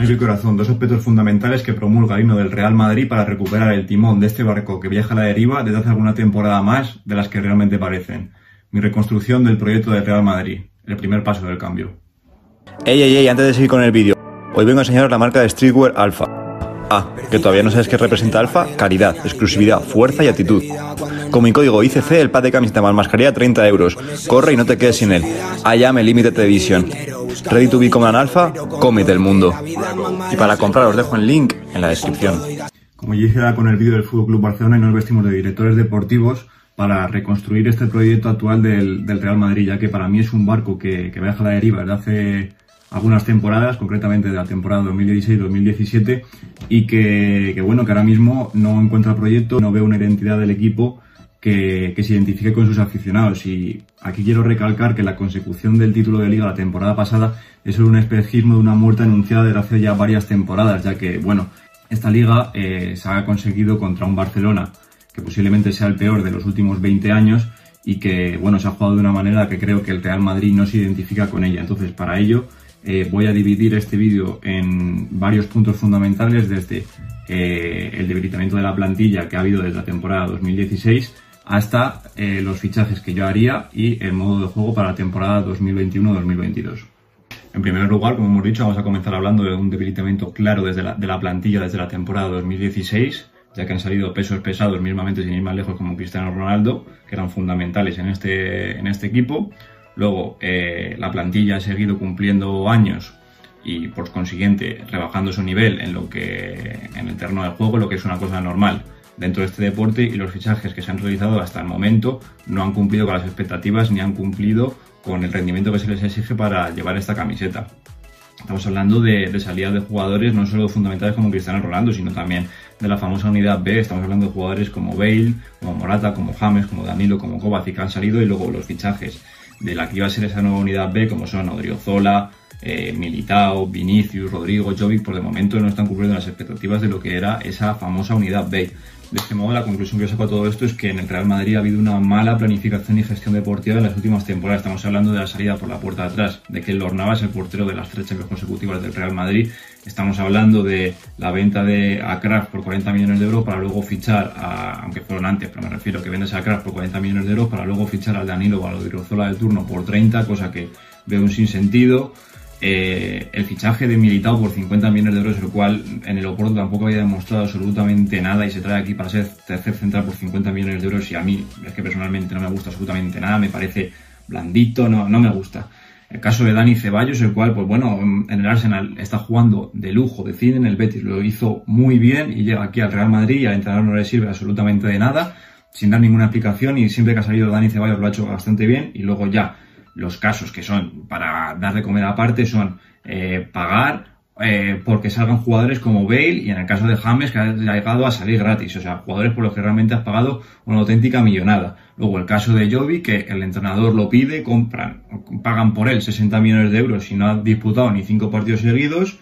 Es mi corazón, dos aspectos fundamentales que promulga el himno del Real Madrid para recuperar el timón de este barco que viaja a la deriva desde hace alguna temporada más de las que realmente parecen. Mi reconstrucción del proyecto del Real Madrid, el primer paso del cambio. Ey, ey, ey, antes de seguir con el vídeo, hoy vengo a enseñaros la marca de streetwear Alpha. Ah, que todavía no sabes qué representa Alpha, calidad, exclusividad, fuerza y actitud. Con mi código ICC, el pack de camiseta más mascarilla 30 euros. Corre y no te quedes sin él. I am a limited edition. Ready to be como an alfa, cómete el mundo. Y para comprar os dejo el link en la descripción. Como ya dije con el vídeo del Fútbol Club Barcelona y nos vestimos de directores deportivos para reconstruir este proyecto actual del, Real Madrid, ya que para mí es un barco que, que viaja a la deriva desde hace algunas temporadas, concretamente de la temporada 2016-2017, y que, que, bueno, que ahora mismo no encuentra proyecto, no veo una identidad del equipo que, que, se identifique con sus aficionados. Y aquí quiero recalcar que la consecución del título de liga la temporada pasada es un espejismo de una muerte anunciada desde hace ya varias temporadas, ya que, bueno, esta liga eh, se ha conseguido contra un Barcelona que posiblemente sea el peor de los últimos 20 años y que, bueno, se ha jugado de una manera que creo que el Real Madrid no se identifica con ella. Entonces, para ello, eh, voy a dividir este vídeo en varios puntos fundamentales desde eh, el debilitamiento de la plantilla que ha habido desde la temporada 2016 hasta eh, los fichajes que yo haría y el modo de juego para la temporada 2021-2022. En primer lugar, como hemos dicho, vamos a comenzar hablando de un debilitamiento claro desde de la plantilla desde la temporada 2016, ya que han salido pesos pesados mismamente sin ir más lejos como Cristiano Ronaldo, que eran fundamentales en este, en este equipo. Luego, eh, la plantilla ha seguido cumpliendo años y por consiguiente rebajando su nivel en lo que en el terreno de juego, lo que es una cosa normal dentro de este deporte y los fichajes que se han realizado hasta el momento no han cumplido con las expectativas ni han cumplido con el rendimiento que se les exige para llevar esta camiseta. Estamos hablando de, de salida de jugadores no solo fundamentales como Cristiano Ronaldo, sino también de la famosa unidad B. Estamos hablando de jugadores como Bale, como Morata, como James, como Danilo, como Kovacic que han salido y luego los fichajes de la que iba a ser esa nueva unidad B, como son Odriozola, eh, Militao, Vinicius, Rodrigo, Jovic, por de momento no están cumpliendo las expectativas de lo que era esa famosa unidad B. De este modo, la conclusión que yo saco de todo esto es que en el Real Madrid ha habido una mala planificación y gestión deportiva en las últimas temporadas. Estamos hablando de la salida por la puerta de atrás, de que Lornava es el portero de las tres Champions consecutivas del Real Madrid. Estamos hablando de la venta de a por 40 millones de euros para luego fichar, a, aunque fueron antes, pero me refiero a que vendes a Kraft por 40 millones de euros para luego fichar al Danilo o al Odriozola del turno por 30, cosa que veo un sinsentido. Eh, el fichaje de Militao por 50 millones de euros, el cual en el Oporto tampoco había demostrado absolutamente nada y se trae aquí para ser tercer central por 50 millones de euros y a mí es que personalmente no me gusta absolutamente nada, me parece blandito, no, no me gusta. El caso de Dani Ceballos, el cual, pues bueno, en el Arsenal está jugando de lujo, de cine, en el Betis lo hizo muy bien y llega aquí al Real Madrid y al entrenador no le sirve absolutamente de nada, sin dar ninguna explicación y siempre que ha salido Dani Ceballos lo ha hecho bastante bien y luego ya los casos que son para dar de comer aparte son eh, pagar eh, porque salgan jugadores como Bale y en el caso de James que ha llegado a salir gratis, o sea, jugadores por los que realmente has pagado una auténtica millonada. Luego el caso de Jovi, que el entrenador lo pide, compran, pagan por él 60 millones de euros y no ha disputado ni cinco partidos seguidos.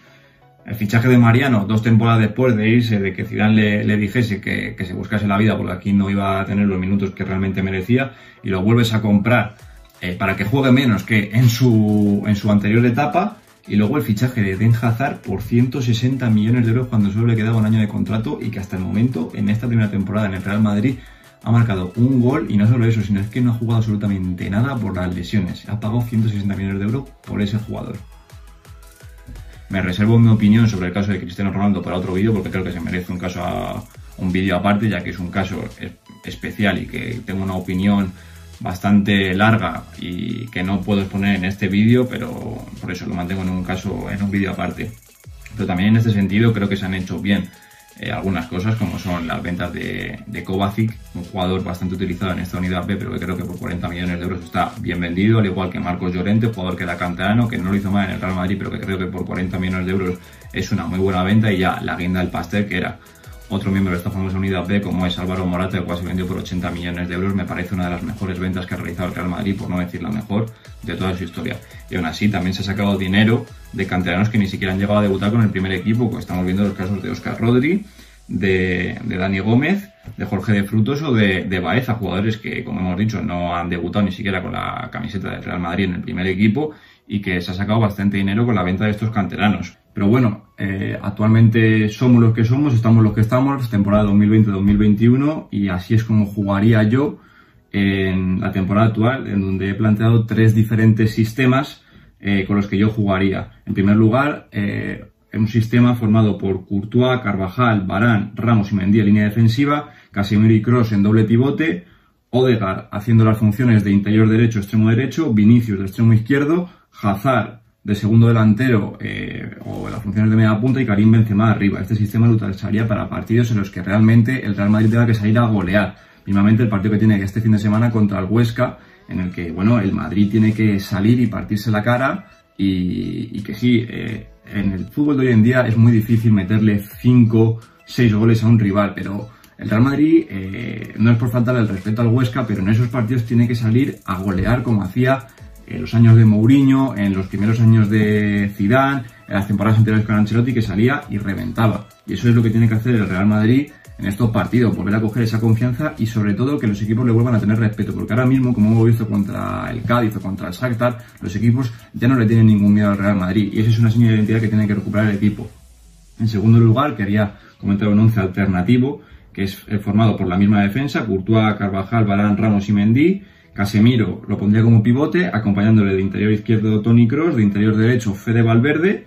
El fichaje de Mariano, dos temporadas después de irse, de que Zidane le, dijese que, que se buscase la vida porque aquí no iba a tener los minutos que realmente merecía, y lo vuelves a comprar eh, para que juegue menos que en su, en su anterior etapa. Y luego el fichaje de Den Hazard por 160 millones de euros cuando solo le quedaba un año de contrato y que hasta el momento, en esta primera temporada en el Real Madrid, ha marcado un gol y no solo eso, sino es que no ha jugado absolutamente nada por las lesiones. Ha pagado 160 millones de euros por ese jugador. Me reservo mi opinión sobre el caso de Cristiano Ronaldo para otro vídeo porque creo que se merece un caso a, un vídeo aparte, ya que es un caso especial y que tengo una opinión bastante larga y que no puedo exponer en este vídeo, pero por eso lo mantengo en un caso, en un vídeo aparte. Pero también en este sentido creo que se han hecho bien eh, algunas cosas, como son las ventas de, de, Kovacic, un jugador bastante utilizado en esta unidad B, pero que creo que por 40 millones de euros está bien vendido, al igual que Marcos Llorente, jugador que era canterano, que no lo hizo mal en el Real Madrid, pero que creo que por 40 millones de euros es una muy buena venta y ya la guinda del pastel, que era otro miembro de esta famosa unidad B, como es Álvaro Morata, el cual se vendió por 80 millones de euros, me parece una de las mejores ventas que ha realizado el Real Madrid, por no decir la mejor, de toda su historia. Y aún así, también se ha sacado dinero de canteranos que ni siquiera han llegado a debutar con el primer equipo, pues estamos viendo los casos de Oscar Rodri, de, Dani Gómez, de Jorge de Frutos o de, de Baeza, jugadores que, como hemos dicho, no han debutado ni siquiera con la camiseta del Real Madrid en el primer equipo y que se ha sacado bastante dinero con la venta de estos canteranos. Pero bueno, eh, actualmente somos los que somos, estamos los que estamos, temporada 2020-2021 y así es como jugaría yo en la temporada actual, en donde he planteado tres diferentes sistemas eh, con los que yo jugaría. En primer lugar, eh, un sistema formado por Courtois, Carvajal, Barán, Ramos y Mendy en línea defensiva, Casemiro y Cross en doble pivote, Odegaard haciendo las funciones de interior derecho, extremo derecho, Vinicius de extremo izquierdo, Hazard de segundo delantero eh, o las funciones de media punta y Karim Benzema arriba. Este sistema lo utilizaría para partidos en los que realmente el Real Madrid tenga que salir a golear. Mínimamente el partido que tiene este fin de semana contra el Huesca, en el que bueno el Madrid tiene que salir y partirse la cara y, que sí, eh, en el fútbol de hoy en día es muy difícil meterle 5, 6 goles a un rival, pero el Real Madrid eh, no es por faltarle el respeto al Huesca, pero en esos partidos tiene que salir a golear como hacía en los años de Mourinho, en los primeros años de Zidane, en las temporadas anteriores con Ancelotti, que salía y reventaba. Y eso es lo que tiene que hacer el Real Madrid en estos partidos, volver a coger esa confianza y sobre todo que los equipos le vuelvan a tener respeto, porque ahora mismo, como hemos visto contra el Cádiz o contra el Shakhtar, los equipos ya no le tienen ningún miedo al Real Madrid y esa es una señal de identidad que tiene que recuperar el equipo. En segundo lugar, quería comentar un once alternativo que es formado por la misma defensa, Courtois, Carvajal, Barán, Ramos y Mendy. Casemiro lo pondría como pivote, acompañándole de interior izquierdo Tony Cross, de interior derecho Fede Valverde,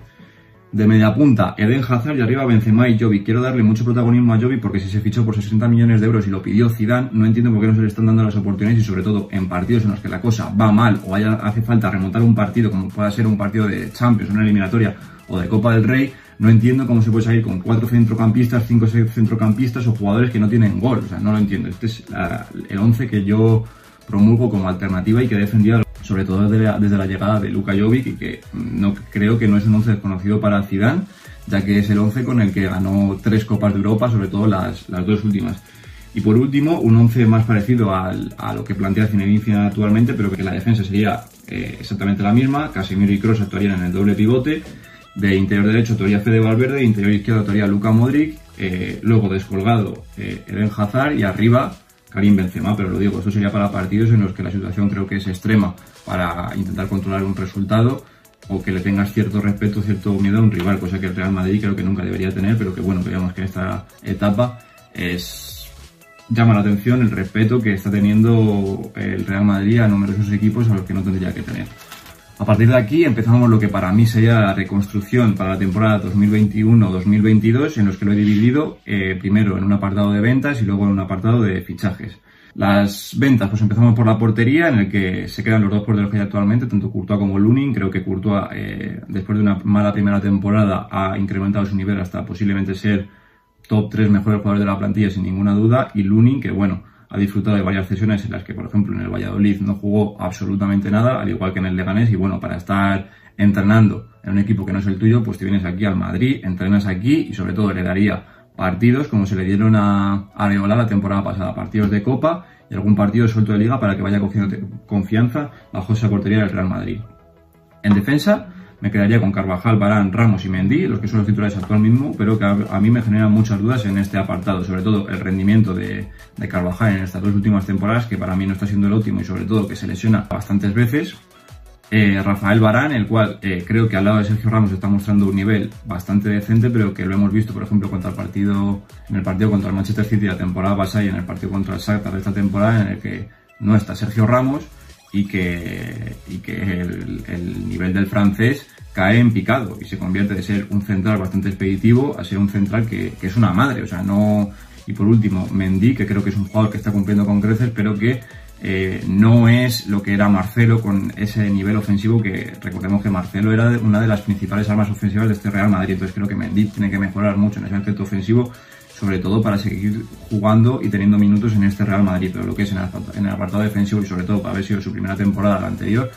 de media punta Eden Hazard y arriba Benzema y Jovi. Quiero darle mucho protagonismo a Jovi porque si se fichó por 60 millones de euros y lo pidió Zidane, no entiendo por qué no se le están dando las oportunidades y sobre todo en partidos en los que la cosa va mal o haya, hace falta remontar un partido como pueda ser un partido de Champions, una eliminatoria o de Copa del Rey, no entiendo cómo se puede salir con cuatro centrocampistas, cinco centrocampistas o jugadores que no tienen gol. O sea, no lo entiendo. Este es el 11 que yo promulgo como alternativa y que he defendido sobre todo desde la, llegada de Luka Jovic y que no creo que no es un 11 desconocido para Zidane, ya que es el 11 con el que ganó tres Copas de Europa, sobre todo las, las dos últimas. Y por último, un 11 más parecido a lo que plantea Zinedine actualmente, pero que la defensa sería eh, exactamente la misma. Casemiro y Kroos actuarían en el doble pivote. De interior derecho actuaría Fede Valverde, de interior izquierdo actuaría Luka Modric. Eh, luego descolgado eh, Eden Hazard y arriba Karim Benzema, pero lo digo, esto sería para partidos en los que la situación creo que es extrema para intentar controlar un resultado o que le tengas cierto respeto, cierto miedo a un rival, cosa que el Real Madrid creo que nunca debería tener, pero que bueno, veamos que en esta etapa es llama la atención el respeto que está teniendo el Real Madrid a numerosos equipos a los que no tendría que tener. A partir de aquí empezamos lo que para mí sería la reconstrucción para la temporada 2021-2022, en los que lo he dividido eh, primero en un apartado de ventas y luego en un apartado de fichajes. Las ventas, pues empezamos por la portería, en el que se quedan los dos porteros que hay actualmente, tanto Courtois como Lunin. Creo que Courtois, eh, después de una mala primera temporada, ha incrementado su nivel hasta posiblemente ser top 3 mejores jugadores de la plantilla sin ninguna duda. Y Lunin, que bueno, ha disfrutado de varias sesiones en las que, por ejemplo, en el Valladolid no jugó absolutamente nada, al igual que en el Leganés, y bueno, para estar entrenando en un equipo que no es el tuyo, pues te vienes aquí al Madrid, entrenas aquí y sobre todo le daría partidos como se le dieron a Areola la temporada pasada, partidos de Copa y algún partido suelto de Liga para que vaya cogiendo confianza bajo esa portería del Real Madrid. En defensa, me quedaría con Carvajal, Barán, Ramos y Mendy, los que son los titulares actual mismo, pero que a, mí me generan muchas dudas en este apartado, sobre todo el rendimiento de, Carvajal en estas dos últimas temporadas, que para mí no está siendo el óptimo y sobre todo que se lesiona bastantes veces. Eh, Rafael Barán, el cual eh, creo que al lado de Sergio Ramos está mostrando un nivel bastante decente, pero que lo hemos visto, por ejemplo, contra el partido, en el partido contra el Manchester City la temporada pasada y en el partido contra el Shakhtar de esta temporada, en el que no está Sergio Ramos y que, y que el, nivel del francés cae en picado y se convierte de ser un central bastante expeditivo a ser un central que, es una madre, o sea, no... Y por último, Mendy, que creo que es un jugador que está cumpliendo con creces, pero que eh, no es lo que era Marcelo con ese nivel ofensivo que recordemos que Marcelo era una de las principales armas ofensivas de este Real Madrid, entonces creo que Mendy tiene que mejorar mucho en ese aspecto ofensivo sobre todo para seguir jugando y teniendo minutos en este Real Madrid, pero lo que es en el, apartado defensivo y sobre todo para haber sido su primera temporada la anterior,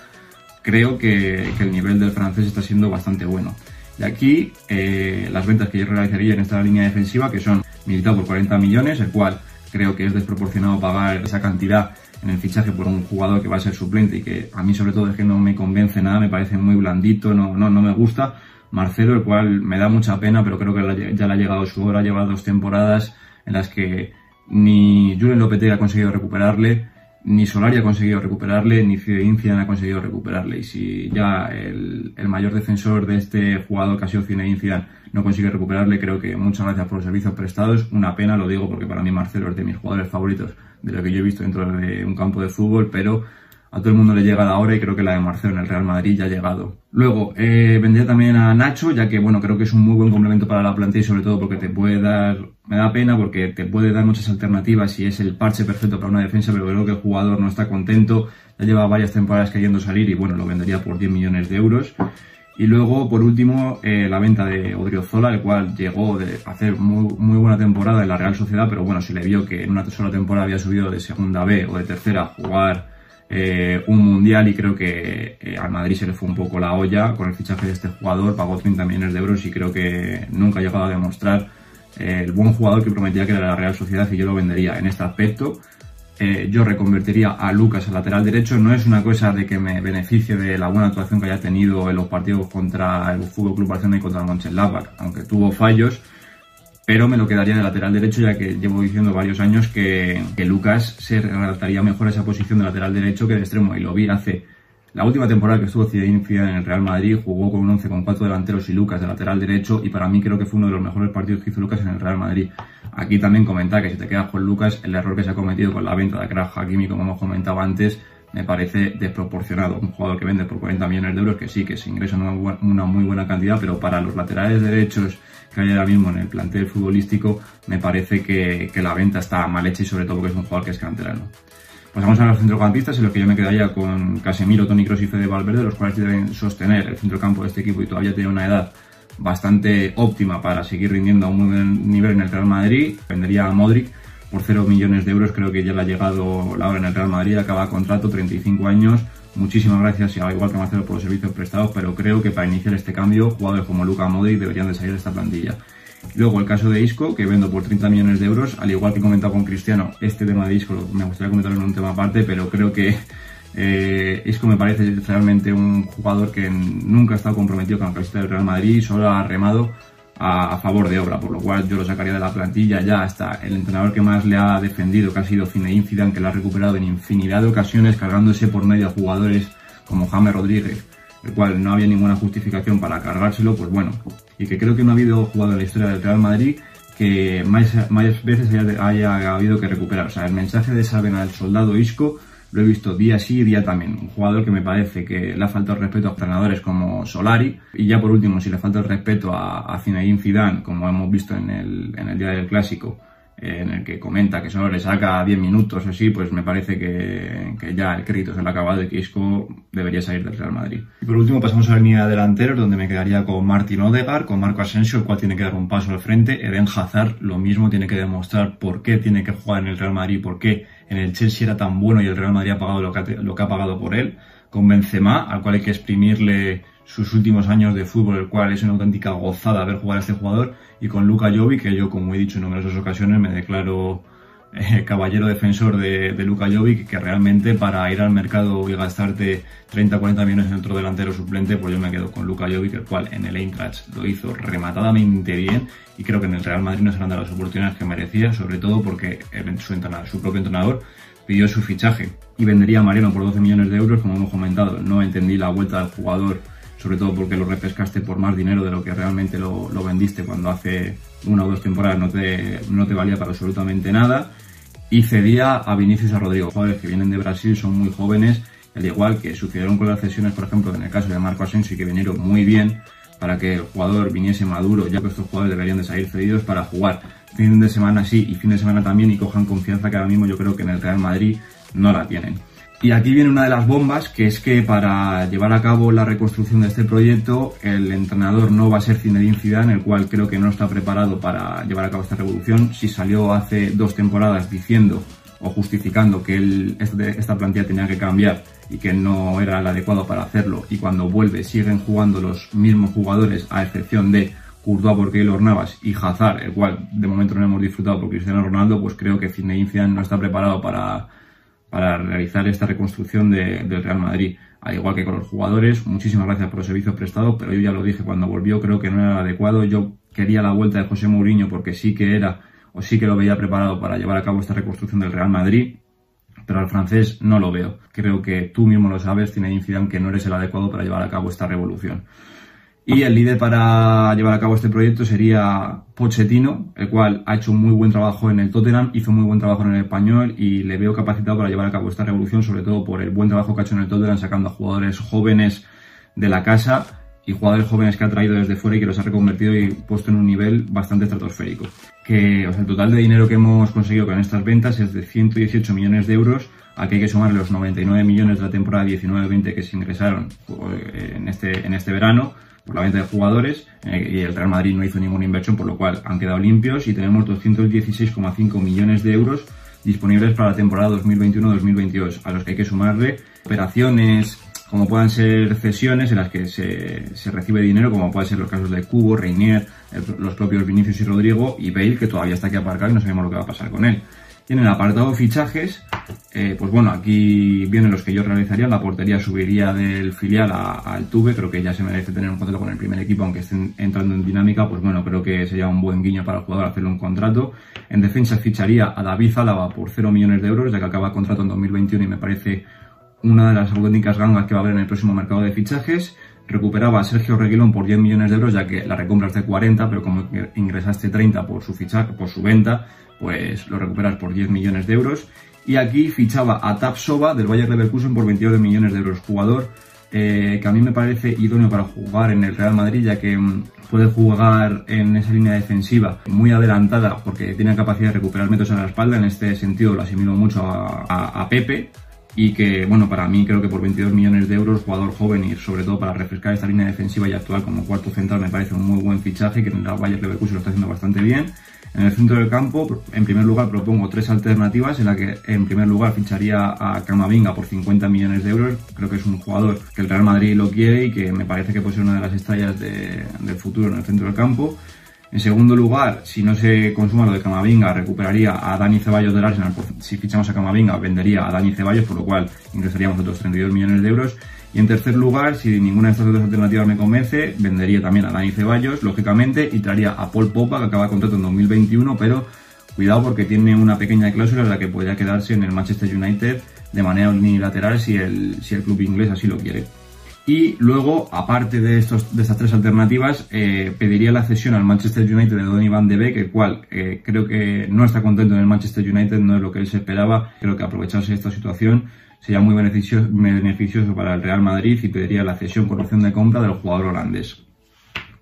creo que, el nivel del francés está siendo bastante bueno. Y aquí eh, las ventas que yo realizaría en esta línea defensiva, que son militado por 40 millones, el cual creo que es desproporcionado pagar esa cantidad en el fichaje por un jugador que va a ser suplente y que a mí sobre todo es que no me convence nada, me parece muy blandito, no, no, no me gusta Marcelo, el cual me da mucha pena, pero creo que ya le ha llegado su hora, lleva dos temporadas en las que ni Julen Lopetegui ha conseguido recuperarle, ni Solari ha conseguido recuperarle, ni Zinedine ha conseguido recuperarle. Y si ya el, mayor defensor de este jugador que ha sido Zinedine no consigue recuperarle, creo que muchas gracias por los servicios prestados. Una pena, lo digo porque para mí Marcelo es de mis jugadores favoritos de lo que yo he visto dentro de un campo de fútbol, pero a todo el mundo le llega la hora y creo que la de Marcelo en el Real Madrid ya ha llegado. Luego, eh, vendría también a Nacho, ya que bueno, creo que es un muy buen complemento para la plantilla y sobre todo porque te puede dar, me da pena porque te puede dar muchas alternativas y es el parche perfecto para una defensa, pero creo que el jugador no está contento, ya lleva varias temporadas queriendo salir y bueno, lo vendería por 10 millones de euros. Y luego, por último, eh, la venta de Odriozola, el cual llegó de hacer muy, buena temporada en la Real Sociedad, pero bueno, se le vio que en una sola temporada había subido de segunda B o de tercera a jugar eh, un mundial y creo que eh, al Madrid se le fue un poco la olla con el fichaje de este jugador, pagó 30 millones de euros y creo que nunca ha llegado a demostrar eh, el buen jugador que prometía que era la Real Sociedad y yo lo vendería en este aspecto. yo reconvertiría a Lucas al lateral derecho, no es una cosa de que me beneficie de la buena actuación que haya tenido en los partidos contra el Fútbol Club Barcelona y contra el Mönchengladbach, aunque tuvo fallos, pero me lo quedaría de lateral derecho ya que llevo diciendo varios años que, Lucas se adaptaría mejor a esa posición de lateral derecho que de extremo y lo vi hace la última temporada que estuvo Zinedine en el Real Madrid jugó con un 11 con cuatro delanteros y Lucas de lateral derecho y para mí creo que fue uno de los mejores partidos que hizo Lucas en el Real Madrid. Aquí también comentar que si te quedas con Lucas, el error que se ha cometido con la venta de Akraf Hakimi, como hemos comentado antes, me parece desproporcionado. Un jugador que vende por 40 millones de euros, que sí, que se ingresa una, una muy buena cantidad, pero para los laterales derechos que hay ahora mismo en el plantel futbolístico, me parece que, la venta está mal hecha y sobre todo porque es un jugador que es canterano. Pasamos a los centrocampistas, en los que yo me quedaría con Casemiro, Toni Kroos y Fede Valverde, los cuales deben sostener el centrocampo de este equipo y todavía tiene una edad bastante óptima para seguir rindiendo a un buen nivel en el Real Madrid. Vendería a Modric por 0 millones de euros, creo que ya le ha llegado la hora en el Real Madrid, acaba contrato, 35 años, Muchísimas gracias, y al igual que Marcelo, por los servicios prestados, pero creo que para iniciar este cambio, jugadores como Luca Modric deberían de salir de esta plantilla. Luego el caso de Isco, que vendo por 30 millones de euros, al igual que he comentado con Cristiano, este tema de Isco me gustaría comentarlo en un tema aparte, pero creo que eh, Isco me parece realmente un jugador que nunca ha estado comprometido con la camiseta del Real Madrid, solo ha remado a, favor de obra, por lo cual yo lo sacaría de la plantilla ya hasta el entrenador que más le ha defendido, que ha sido Zinedine Zidane, que lo ha recuperado en infinidad de ocasiones, cargándose por medio a jugadores como James Rodríguez, el cual no había ninguna justificación para cargárselo, pues bueno, y que creo que no ha habido jugador en la historia del Real Madrid que más, veces haya, haya, habido que recuperar. O sea, el mensaje de Saben al soldado Isco lo he visto día sí y día también. Un jugador que me parece que le ha faltado respeto a entrenadores como Solari. Y ya por último, si le falta el respeto a, a Zinedine Zidane, como hemos visto en el, en el día del clásico, eh, en el que comenta que solo le saca 10 minutos así, pues me parece que, que, ya el crédito se le ha acabado y que Isco debería salir del Real Madrid. Y por último pasamos a la línea delanteros, donde me quedaría con Martin Odegaard, con Marco Asensio, el cual tiene que dar un paso al frente. Eden Hazard lo mismo, tiene que demostrar por qué tiene que jugar en el Real Madrid, por qué en el Chelsea era tan bueno y el Real Madrid ha pagado lo que ha, pagado por él. Con Benzema, al cual hay que exprimirle sus últimos años de fútbol, el cual es una auténtica gozada ver jugar a este jugador, y con Luka Jovic, que yo, como he dicho en numerosas ocasiones, me declaro eh, caballero defensor de, de Luka Jovic, que realmente para ir al mercado y gastarte 30-40 millones en otro delantero suplente, pues yo me quedo con Luka Jovic, el cual en el Eintracht lo hizo rematadamente bien, y creo que en el Real Madrid no se han dado las oportunidades que merecía, sobre todo porque su, entrenador, su propio entrenador pidió su fichaje y vendería a Mariano por 12 millones de euros, como hemos comentado. No entendí la vuelta del jugador sobre todo porque lo repescaste por más dinero de lo que realmente lo, vendiste cuando hace una o dos temporadas no te, no te valía para absolutamente nada. Y cedía a Vinicius a Rodrigo, jugadores que vienen de Brasil, son muy jóvenes, al igual que sucedieron con las cesiones, por ejemplo, en el caso de Marco Asensio, que vinieron muy bien para que el jugador viniese maduro, ya que estos jugadores deberían de salir cedidos para jugar fin de semana sí y fin de semana también y cojan confianza que ahora mismo yo creo que en el Real Madrid no la tienen. Y aquí viene una de las bombas, que es que para llevar a cabo la reconstrucción de este proyecto, el entrenador no va a ser Zinedine Zidane, el cual creo que no está preparado para llevar a cabo esta revolución. Si salió hace dos temporadas diciendo o justificando que este, esta plantilla tenía que cambiar y que no era el adecuado para hacerlo, y cuando vuelve siguen jugando los mismos jugadores, a excepción de Courtois por Keylor Navas y Hazard, el cual de momento no hemos disfrutado por Cristiano Ronaldo, pues creo que Zinedine Zidane no está preparado para para realizar esta reconstrucción del Real Madrid. Al igual que con los jugadores, muchísimas gracias por los servicios prestados, pero yo ya lo dije cuando volvió, creo que no era adecuado. Yo quería la vuelta de José Mourinho porque sí que era, o sí que lo veía preparado para llevar a cabo esta reconstrucción del Real Madrid. pero al francés no lo veo. Creo que tú mismo lo sabes, tiene Zidane, que no eres el adecuado para llevar a cabo esta revolución. Y el líder para llevar a cabo este proyecto sería Pochettino, el cual ha hecho muy buen trabajo en el Tottenham, hizo muy buen trabajo en el español y le veo capacitado para llevar a cabo esta revolución, sobre todo por el buen trabajo que ha hecho en el Tottenham, sacando a jugadores jóvenes de la casa y jugadores jóvenes que ha traído desde fuera y que los ha reconvertido y puesto en un nivel bastante estratosférico. Que o sea, el total de dinero que hemos conseguido con estas ventas es de 118 millones de euros, a que hay que sumar los 99 millones de la temporada 19-20 que se ingresaron eh, en este, en este verano por la venta de jugadores eh, y el Real Madrid no hizo ninguna inversión, por lo cual han quedado limpios y tenemos 216,5 millones de euros disponibles para la temporada 2021-2022, a los que hay que sumarle operaciones como puedan ser cesiones en las que se, se recibe dinero, como pueden ser los casos de Cubo, Reinier, los propios Vinicius y Rodrigo, y Bale, que todavía está aquí aparcado y no sabemos lo que va a pasar con él. En el apartado fichajes, eh, pues bueno, aquí vienen los que yo realizaría. La portería subiría del filial al Tuve. Creo que ya se merece tener un contrato con el primer equipo, aunque estén entrando en dinámica. Pues bueno, creo que sería un buen guiño para el jugador hacerle un contrato. En defensa ficharía a David Álava por 0 millones de euros, ya que acaba contrato en 2021 y me parece una de las auténticas gangas que va a haber en el próximo mercado de fichajes. Recuperaba a Sergio Reguilón por 10 millones de euros, ya que la recompra es de 40, pero como ingresaste 30 por su por su venta, pues lo recuperas por 10 millones de euros. Y aquí fichaba a Tapsova del Bayern Leverkusen por 22 millones de euros. Jugador eh, que a mí me parece idóneo para jugar en el Real Madrid, ya que mm, puede jugar en esa línea defensiva muy adelantada porque tiene capacidad de recuperar metros a la espalda. En este sentido lo asimilo mucho a, Pepe y que, bueno, para mí creo que por 22 millones de euros, jugador joven y sobre todo para refrescar esta línea defensiva y actual como cuarto central me parece un muy buen fichaje que en el Bayern Leverkusen lo está haciendo bastante bien. En el centro del campo, en primer lugar, propongo tres alternativas en la que, en primer lugar, ficharía a Camavinga por 50 millones de euros. Creo que es un jugador que el Real Madrid lo quiere y que me parece que puede ser una de las estrellas del futuro en el centro del campo. En segundo lugar, si no se consuma lo de Camavinga, recuperaría a Dani Ceballos del Arsenal. Si fichamos a Camavinga, vendería a Dani Ceballos, por lo cual ingresaríamos otros 32 millones de euros. Y en tercer lugar, si ninguna de estas dos alternativas me convence, vendería también a Dani Ceballos, lógicamente, y traería a Paul Popa, que acaba contrato en 2021, pero cuidado porque tiene una pequeña cláusula en la que podría quedarse en el Manchester United de manera unilateral si el, si el club inglés así lo quiere. Y luego, aparte de, estos, de estas tres alternativas, eh, pediría la cesión al Manchester United de Donny Van de Beek, el cual eh, creo que no está contento en el Manchester United, no es lo que él se esperaba. Creo que aprovecharse esta situación sería muy beneficioso, beneficioso para el Real Madrid y pediría la cesión por opción de compra del jugador holandés.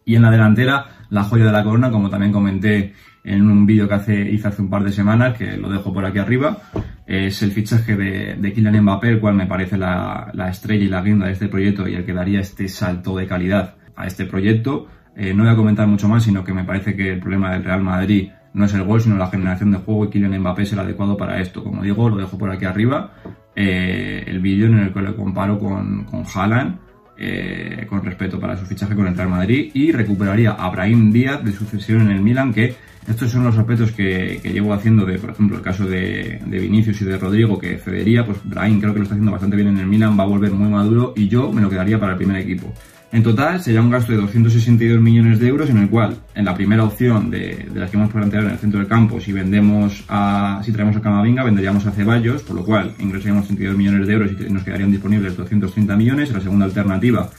Y en la delantera, la joya de la corona, como también comenté en un vídeo que hace, hice hace un par de semanas, que lo dejo por aquí arriba, es el fichaje de, de Kylian Mbappé, el cual me parece la, estrella y la guinda de este proyecto y el que daría este salto de calidad a este proyecto. Eh, no voy a comentar mucho más, sino que me parece que el problema del Real Madrid no es el gol, sino la generación de juego y Kylian Mbappé es el adecuado para esto. Como digo, lo dejo por aquí arriba. Eh, el vídeo en el que lo comparo con, con Haaland, eh, con respeto para su fichaje con el Real Madrid, y recuperaría a Brahim Díaz de sucesión en el Milan, que estos son los aspectos que, llevo haciendo de, por ejemplo, el caso de, de, Vinicius y de Rodrigo, que cedería, pues Brahim creo que lo está haciendo bastante bien en el Milan, va a volver muy maduro y yo me lo quedaría para el primer equipo. En total sería un gasto de 262 millones de euros en el cual, en la primera opción de, las que hemos planteado en el centro del campo, si vendemos a, si traemos a Camavinga, venderíamos a Ceballos, por lo cual ingresaríamos 32 millones de euros y nos quedarían disponibles 230 millones. La segunda alternativa,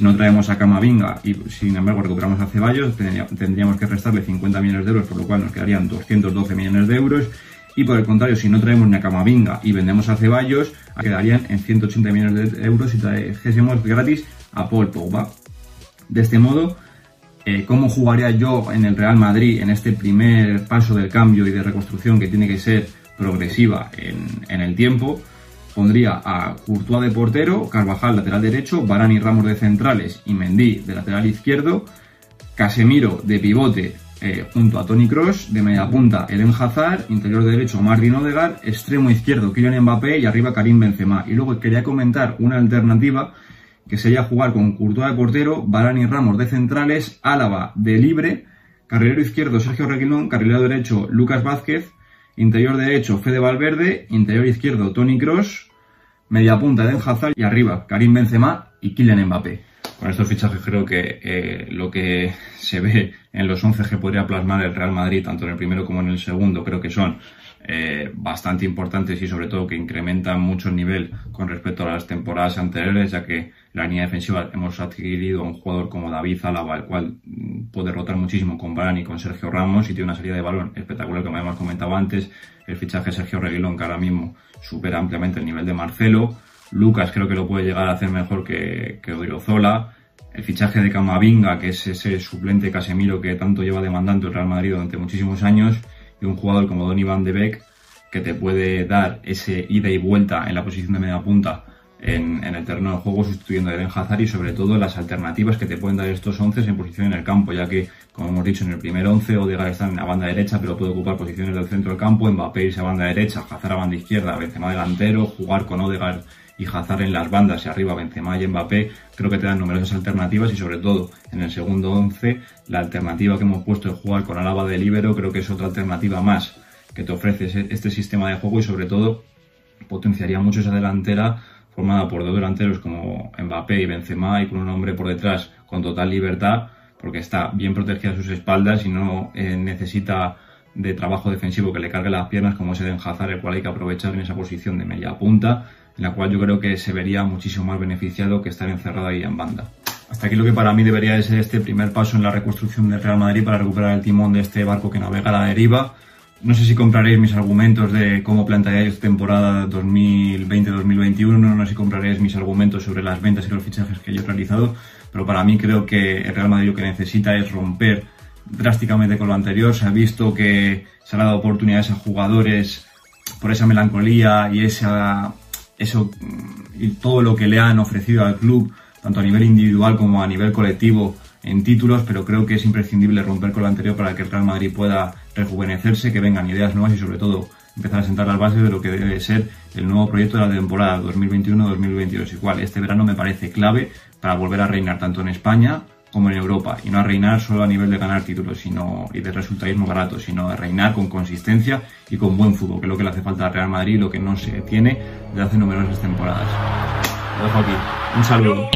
si no traemos a Camavinga y sin embargo recuperamos a Ceballos, tendríamos que restarle 50 millones de euros, por lo cual nos quedarían 212 millones de euros. Y por el contrario, si no traemos ni a Camavinga y vendemos a Ceballos, quedarían en 180 millones de euros si trajésemos gratis a Paul Pogba. De este modo, eh, ¿cómo jugaría yo en el Real Madrid en este primer paso del cambio y de reconstrucción que tiene que ser progresiva en, el tiempo? Pondría a Courtois de portero, Carvajal lateral derecho, Varane y Ramos de centrales y Mendy de lateral izquierdo, Casemiro de pivote eh, junto a Tony Cross, de media punta Eden Hazard, interior derecho Martin Odegaard, extremo izquierdo Kylian Mbappé y arriba Karim Benzema. Y luego quería comentar una alternativa que sería jugar con Courtois de portero, Varane y Ramos de centrales, Álava de libre, carrilero izquierdo Sergio Reguilón, carrilero derecho Lucas Vázquez, interior derecho Fede Valverde, interior izquierdo Tony Cross, media punta Eden Hazard. Y arriba Karim Benzema y Kylian Mbappé. Con estos fichajes creo que eh, lo que se ve en los 11 que podría plasmar el Real Madrid, tanto en el primero como en el segundo, creo que son eh, bastante importantes y sobre todo que incrementan mucho el nivel con respecto a las temporadas anteriores, ya que la línea defensiva hemos adquirido a un jugador como David Álava, el cual mm, puede rotar muchísimo con Barán y con Sergio Ramos y tiene una salida de balón espectacular, como hemos comentado antes. El fichaje de Sergio Reguilón, que ahora mismo supera ampliamente el nivel de Marcelo. Lucas creo que lo puede llegar a hacer mejor que, que Odriozola. El fichaje de Camavinga, que es ese suplente Casemiro que tanto lleva demandando el Real Madrid durante muchísimos años y un jugador como Donny Van de Beek que te puede dar ese ida y vuelta en la posición de media punta en, el terreno de juego sustituyendo a Eden Hazard y sobre todo las alternativas que te pueden dar estos 11 en posición en el campo, ya que, como hemos dicho en el primer 11, Odegaard está en la banda derecha, pero puede ocupar posiciones del centro del campo, Mbappé irse a banda derecha, Hazard a banda izquierda, Benzema delantero, jugar con Odegaard y Hazard en las bandas y arriba Benzema y Mbappé, creo que te dan numerosas alternativas y sobre todo en el segundo 11 la alternativa que hemos puesto de jugar con Alaba de libero creo que es otra alternativa más que te ofrece este sistema de juego y sobre todo potenciaría mucho esa delantera formada por dos delanteros como Mbappé y Benzema y con un hombre por detrás con total libertad porque está bien protegida a sus espaldas y no eh, necesita de trabajo defensivo que le cargue las piernas como ese de Hazard el cual hay que aprovechar en esa posición de media punta la cual yo creo que se vería muchísimo más beneficiado que estar encerrado ahí en banda. Hasta aquí lo que para mí debería de ser este primer paso en la reconstrucción del Real Madrid para recuperar el timón de este barco que navega a la deriva no sé si compraréis mis argumentos de cómo planteáis temporada 2020-2021, no sé si compraréis mis argumentos sobre las ventas y los fichajes que yo he realizado, pero para mí creo que el Real Madrid lo que necesita es romper drásticamente con lo anterior. Se ha visto que se han dado oportunidades a jugadores por esa melancolía y esa, eso, y todo lo que le han ofrecido al club, tanto a nivel individual como a nivel colectivo, en títulos, pero creo que es imprescindible romper con lo anterior para que el Real Madrid pueda rejuvenecerse, que vengan ideas nuevas y sobre todo empezar a sentar las bases de lo que debe ser el nuevo proyecto de la temporada 2021-2022. Igual, este verano me parece clave para volver a reinar tanto en España como en Europa, y no a reinar solo a nivel de ganar títulos sino, y de resultadismo barato, sino a reinar con consistencia y con buen fútbol, que es lo que le hace falta al Real Madrid, lo que no se tiene desde hace numerosas temporadas. Lo dejo aquí. Un saludo.